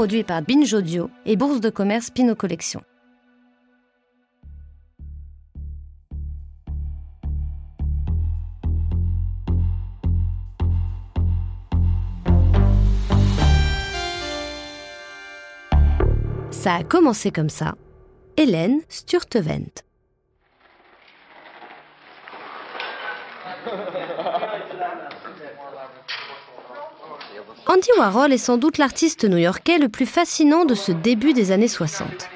produit par Binge Audio et Bourse de commerce Pinot Collection. Ça a commencé comme ça. Hélène Sturtevant. Andy Warhol est sans doute l'artiste new-yorkais le plus fascinant de ce début des années 60.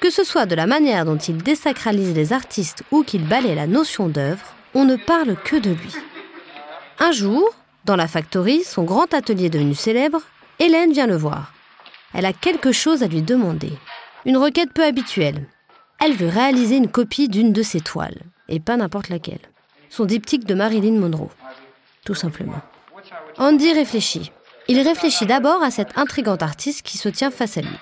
Que ce soit de la manière dont il désacralise les artistes ou qu'il balaye la notion d'œuvre, on ne parle que de lui. Un jour, dans la factory, son grand atelier devenu célèbre, Hélène vient le voir. Elle a quelque chose à lui demander. Une requête peu habituelle. Elle veut réaliser une copie d'une de ses toiles, et pas n'importe laquelle. Son diptyque de Marilyn Monroe. Tout simplement. Andy réfléchit. Il réfléchit d'abord à cette intrigante artiste qui se tient face à lui.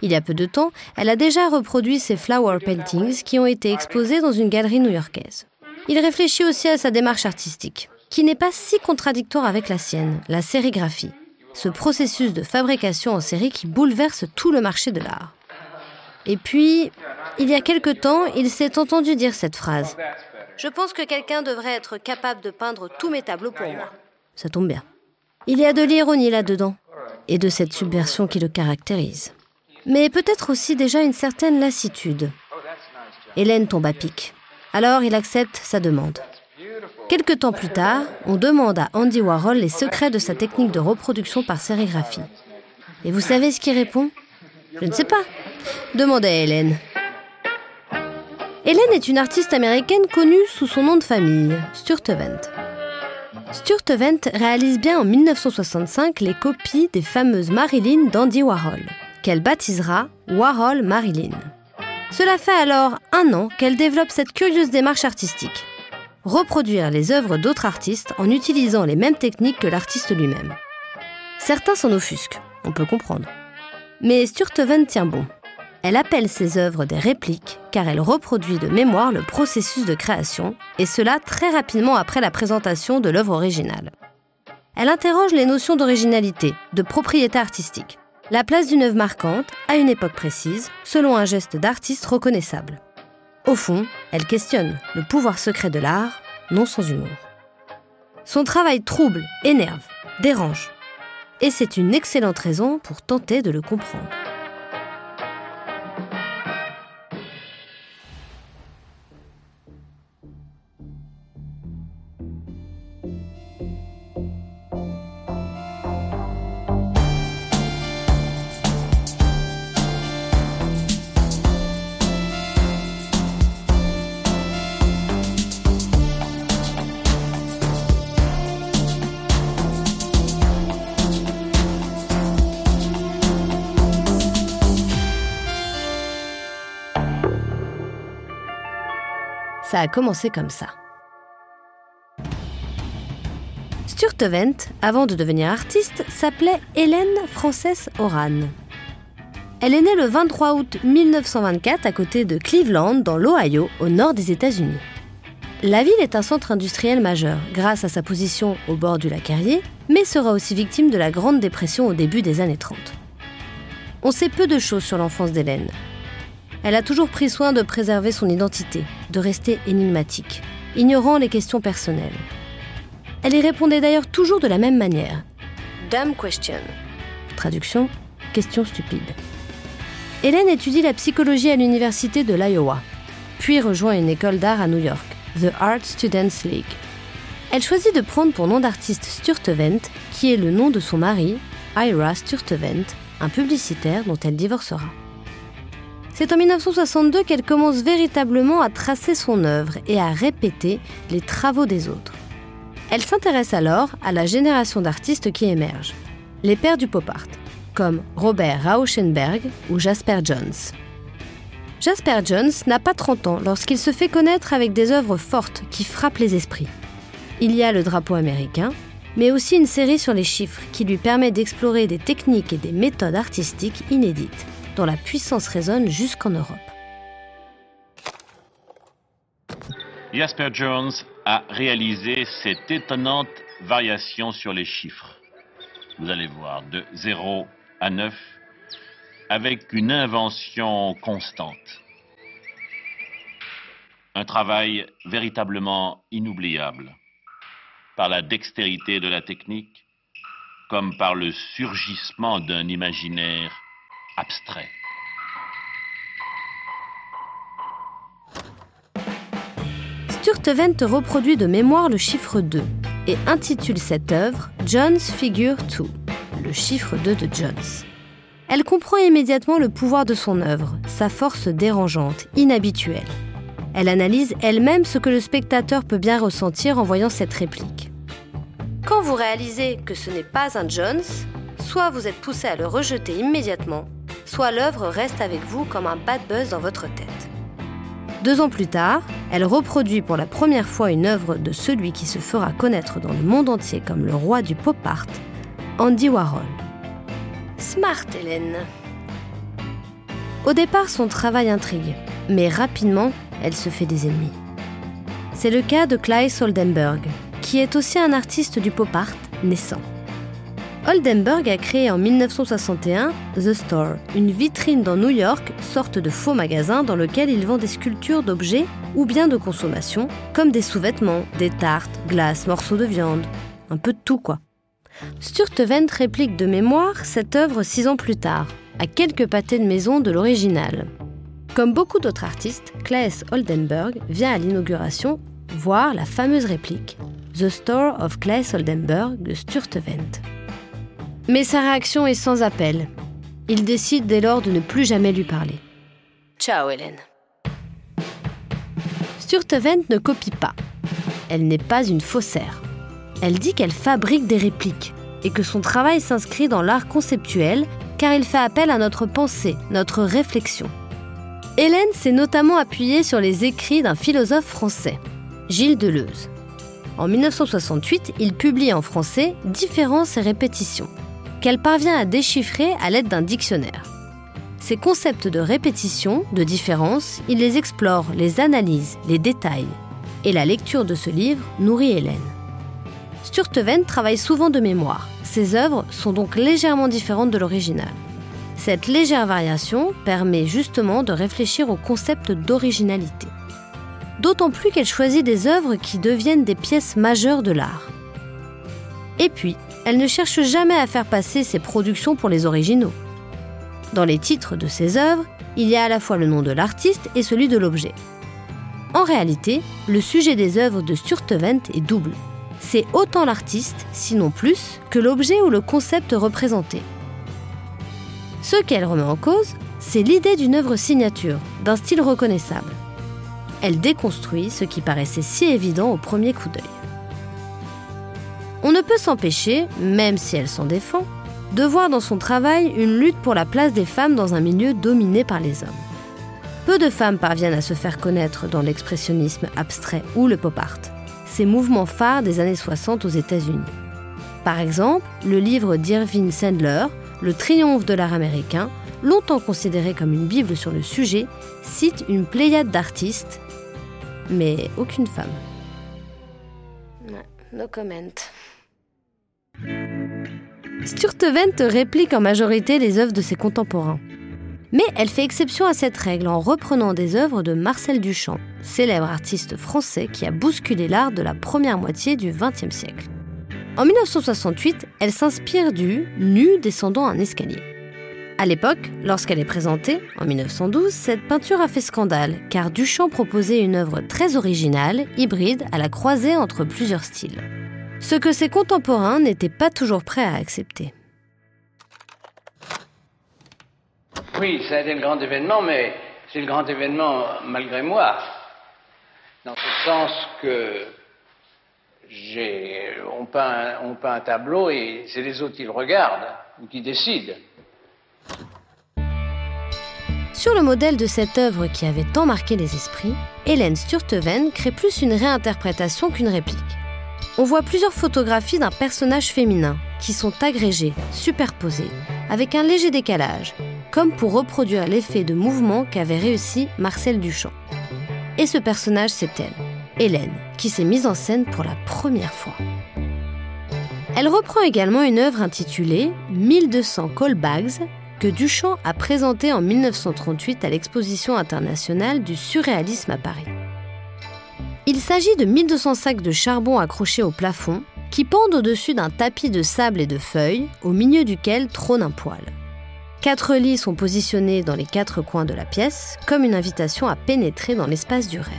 Il y a peu de temps, elle a déjà reproduit ses flower paintings qui ont été exposés dans une galerie new-yorkaise. Il réfléchit aussi à sa démarche artistique, qui n'est pas si contradictoire avec la sienne, la sérigraphie, ce processus de fabrication en série qui bouleverse tout le marché de l'art. Et puis, il y a quelque temps, il s'est entendu dire cette phrase. Je pense que quelqu'un devrait être capable de peindre tous mes tableaux pour moi. Ça tombe bien. Il y a de l'ironie là-dedans, et de cette subversion qui le caractérise. Mais peut-être aussi déjà une certaine lassitude. Hélène tombe à pic. Alors il accepte sa demande. Quelque temps plus tard, on demande à Andy Warhol les secrets de sa technique de reproduction par sérigraphie. Et vous savez ce qu'il répond? Je ne sais pas. Demandez à Hélène. Hélène est une artiste américaine connue sous son nom de famille, Sturtevant. Sturtevant réalise bien en 1965 les copies des fameuses Marilyn d'Andy Warhol, qu'elle baptisera Warhol Marilyn. Cela fait alors un an qu'elle développe cette curieuse démarche artistique. Reproduire les œuvres d'autres artistes en utilisant les mêmes techniques que l'artiste lui-même. Certains s'en offusquent, on peut comprendre. Mais Sturtevant tient bon. Elle appelle ses œuvres des répliques car elle reproduit de mémoire le processus de création, et cela très rapidement après la présentation de l'œuvre originale. Elle interroge les notions d'originalité, de propriété artistique, la place d'une œuvre marquante à une époque précise, selon un geste d'artiste reconnaissable. Au fond, elle questionne le pouvoir secret de l'art, non sans humour. Son travail trouble, énerve, dérange. Et c'est une excellente raison pour tenter de le comprendre. Ça a commencé comme ça. Sturtevant, avant de devenir artiste, s'appelait Hélène Frances Oran. Elle est née le 23 août 1924 à côté de Cleveland, dans l'Ohio, au nord des États-Unis. La ville est un centre industriel majeur, grâce à sa position au bord du lac Erie, mais sera aussi victime de la Grande Dépression au début des années 30. On sait peu de choses sur l'enfance d'Hélène. Elle a toujours pris soin de préserver son identité, de rester énigmatique, ignorant les questions personnelles. Elle y répondait d'ailleurs toujours de la même manière. Dumb question. Traduction question stupide. Hélène étudie la psychologie à l'université de l'Iowa, puis rejoint une école d'art à New York, The Art Students League. Elle choisit de prendre pour nom d'artiste Sturtevant, qui est le nom de son mari, Ira Sturtevant, un publicitaire dont elle divorcera. C'est en 1962 qu'elle commence véritablement à tracer son œuvre et à répéter les travaux des autres. Elle s'intéresse alors à la génération d'artistes qui émergent, les pères du pop art, comme Robert Rauschenberg ou Jasper Johns. Jasper Johns n'a pas 30 ans lorsqu'il se fait connaître avec des œuvres fortes qui frappent les esprits. Il y a le drapeau américain, mais aussi une série sur les chiffres qui lui permet d'explorer des techniques et des méthodes artistiques inédites dont la puissance résonne jusqu'en Europe. Jasper Jones a réalisé cette étonnante variation sur les chiffres. Vous allez voir, de 0 à neuf avec une invention constante. Un travail véritablement inoubliable par la dextérité de la technique comme par le surgissement d'un imaginaire abstrait. Sturtevant reproduit de mémoire le chiffre 2 et intitule cette œuvre John's Figure 2, le chiffre 2 de Jones. Elle comprend immédiatement le pouvoir de son œuvre, sa force dérangeante, inhabituelle. Elle analyse elle-même ce que le spectateur peut bien ressentir en voyant cette réplique. Quand vous réalisez que ce n'est pas un Jones, soit vous êtes poussé à le rejeter immédiatement, soit l'œuvre reste avec vous comme un bad buzz dans votre tête. Deux ans plus tard, elle reproduit pour la première fois une œuvre de celui qui se fera connaître dans le monde entier comme le roi du pop art, Andy Warhol. Smart, Hélène. Au départ, son travail intrigue, mais rapidement, elle se fait des ennemis. C'est le cas de Claes Oldenburg, qui est aussi un artiste du pop art naissant. Oldenburg a créé en 1961 The Store, une vitrine dans New York, sorte de faux magasin dans lequel il vend des sculptures d'objets ou bien de consommation, comme des sous-vêtements, des tartes, glaces, morceaux de viande, un peu de tout quoi. Sturtevant réplique de mémoire cette œuvre six ans plus tard, à quelques pâtés de maison de l'original. Comme beaucoup d'autres artistes, Claes Oldenburg vient à l'inauguration voir la fameuse réplique The Store of Claes Oldenburg de Sturtevant. Mais sa réaction est sans appel. Il décide dès lors de ne plus jamais lui parler. Ciao Hélène. Sturtevant ne copie pas. Elle n'est pas une faussaire. Elle dit qu'elle fabrique des répliques et que son travail s'inscrit dans l'art conceptuel car il fait appel à notre pensée, notre réflexion. Hélène s'est notamment appuyée sur les écrits d'un philosophe français, Gilles Deleuze. En 1968, il publie en français Différences et répétitions, qu'elle parvient à déchiffrer à l'aide d'un dictionnaire. Ces concepts de répétition, de différence, il les explore, les analyse, les détaille. Et la lecture de ce livre nourrit Hélène. Sturtevant travaille souvent de mémoire. Ses œuvres sont donc légèrement différentes de l'original. Cette légère variation permet justement de réfléchir au concept d'originalité. D'autant plus qu'elle choisit des œuvres qui deviennent des pièces majeures de l'art. Et puis, elle ne cherche jamais à faire passer ses productions pour les originaux. Dans les titres de ses œuvres, il y a à la fois le nom de l'artiste et celui de l'objet. En réalité, le sujet des œuvres de Sturtevant est double c'est autant l'artiste, sinon plus, que l'objet ou le concept représenté. Ce qu'elle remet en cause, c'est l'idée d'une œuvre signature, d'un style reconnaissable. Elle déconstruit ce qui paraissait si évident au premier coup d'œil. On ne peut s'empêcher, même si elle s'en défend, de voir dans son travail une lutte pour la place des femmes dans un milieu dominé par les hommes. Peu de femmes parviennent à se faire connaître dans l'expressionnisme abstrait ou le pop art ces mouvements phares des années 60 aux États-Unis. Par exemple, le livre d'Irving Sandler, Le triomphe de l'art américain, longtemps considéré comme une Bible sur le sujet, cite une pléiade d'artistes, mais aucune femme. No comment. Sturtevant réplique en majorité les œuvres de ses contemporains. Mais elle fait exception à cette règle en reprenant des œuvres de Marcel Duchamp, célèbre artiste français qui a bousculé l'art de la première moitié du XXe siècle. En 1968, elle s'inspire du nu descendant un escalier. À l'époque, lorsqu'elle est présentée, en 1912, cette peinture a fait scandale, car Duchamp proposait une œuvre très originale, hybride, à la croisée entre plusieurs styles. Ce que ses contemporains n'étaient pas toujours prêts à accepter. Oui, ça a été le grand événement, mais c'est le grand événement malgré moi. Dans ce sens que on peint, on peint un tableau et c'est les autres qui le regardent ou qui décident. Sur le modèle de cette œuvre qui avait tant marqué les esprits, Hélène Sturtevant crée plus une réinterprétation qu'une réplique. On voit plusieurs photographies d'un personnage féminin qui sont agrégées, superposées, avec un léger décalage, comme pour reproduire l'effet de mouvement qu'avait réussi Marcel Duchamp. Et ce personnage, c'est elle, Hélène, qui s'est mise en scène pour la première fois. Elle reprend également une œuvre intitulée 1200 callbags que Duchamp a présentée en 1938 à l'exposition internationale du surréalisme à Paris. Il s'agit de 1200 sacs de charbon accrochés au plafond qui pendent au-dessus d'un tapis de sable et de feuilles au milieu duquel trône un poêle. Quatre lits sont positionnés dans les quatre coins de la pièce comme une invitation à pénétrer dans l'espace du rêve.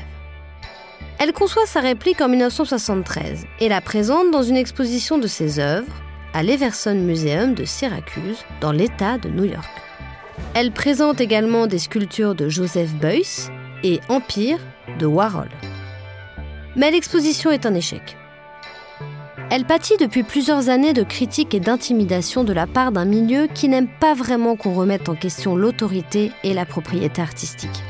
Elle conçoit sa réplique en 1973 et la présente dans une exposition de ses œuvres à l'Everson Museum de Syracuse, dans l'État de New York. Elle présente également des sculptures de Joseph Beuys et Empire de Warhol. Mais l'exposition est un échec. Elle pâtit depuis plusieurs années de critiques et d'intimidation de la part d'un milieu qui n'aime pas vraiment qu'on remette en question l'autorité et la propriété artistique.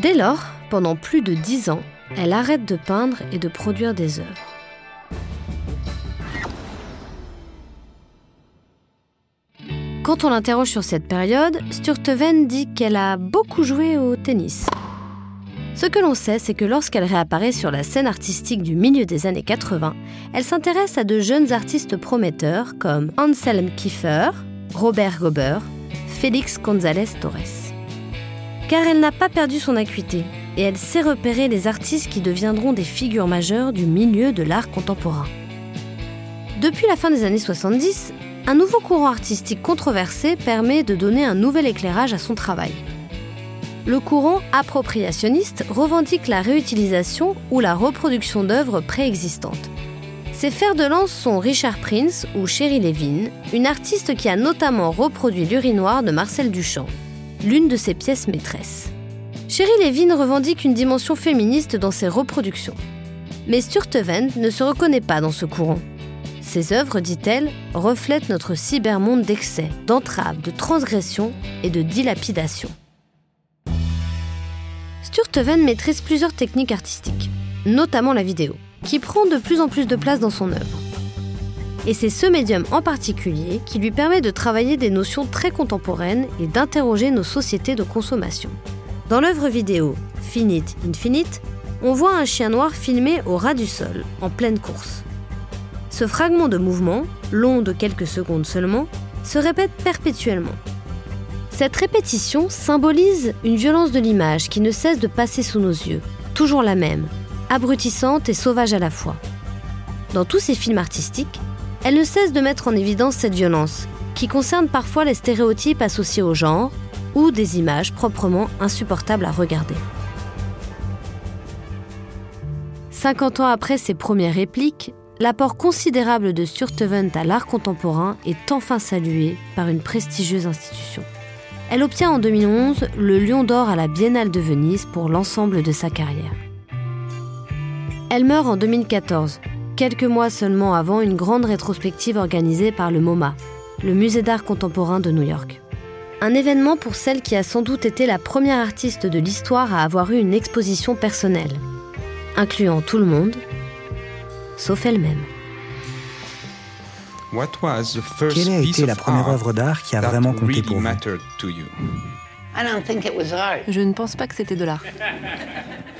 Dès lors, pendant plus de dix ans, elle arrête de peindre et de produire des œuvres. Quand on l'interroge sur cette période, Sturtevant dit qu'elle a beaucoup joué au tennis. Ce que l'on sait, c'est que lorsqu'elle réapparaît sur la scène artistique du milieu des années 80, elle s'intéresse à de jeunes artistes prometteurs comme Anselm Kiefer, Robert Gober, Félix González Torres. Car elle n'a pas perdu son acuité et elle sait repérer les artistes qui deviendront des figures majeures du milieu de l'art contemporain. Depuis la fin des années 70, un nouveau courant artistique controversé permet de donner un nouvel éclairage à son travail le courant appropriationniste revendique la réutilisation ou la reproduction d'œuvres préexistantes. Ses fers de lance sont Richard Prince ou Sherry Levin, une artiste qui a notamment reproduit l'urinoir de Marcel Duchamp, l'une de ses pièces maîtresses. Sherry Levin revendique une dimension féministe dans ses reproductions. Mais Sturtevant ne se reconnaît pas dans ce courant. Ses œuvres, dit-elle, reflètent notre cybermonde d'excès, d'entraves, de transgression et de dilapidation. Sturtevant maîtrise plusieurs techniques artistiques, notamment la vidéo, qui prend de plus en plus de place dans son œuvre. Et c'est ce médium en particulier qui lui permet de travailler des notions très contemporaines et d'interroger nos sociétés de consommation. Dans l'œuvre vidéo Finite Infinite, on voit un chien noir filmé au ras du sol, en pleine course. Ce fragment de mouvement, long de quelques secondes seulement, se répète perpétuellement, cette répétition symbolise une violence de l'image qui ne cesse de passer sous nos yeux, toujours la même, abrutissante et sauvage à la fois. Dans tous ces films artistiques, elle ne cesse de mettre en évidence cette violence, qui concerne parfois les stéréotypes associés au genre ou des images proprement insupportables à regarder. 50 ans après ses premières répliques, l'apport considérable de Sturtevant à l'art contemporain est enfin salué par une prestigieuse institution. Elle obtient en 2011 le Lion d'Or à la Biennale de Venise pour l'ensemble de sa carrière. Elle meurt en 2014, quelques mois seulement avant une grande rétrospective organisée par le MoMA, le Musée d'art contemporain de New York. Un événement pour celle qui a sans doute été la première artiste de l'histoire à avoir eu une exposition personnelle, incluant tout le monde, sauf elle-même. Quelle a été la première œuvre d'art qui a vraiment compté pour vous? Je ne pense pas que c'était de l'art.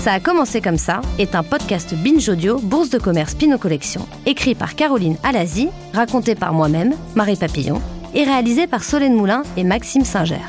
Ça a commencé comme ça est un podcast Binge Audio, Bourse de commerce Pinot Collection, écrit par Caroline Alazi, raconté par moi-même, Marie Papillon, et réalisé par Solène Moulin et Maxime Singer.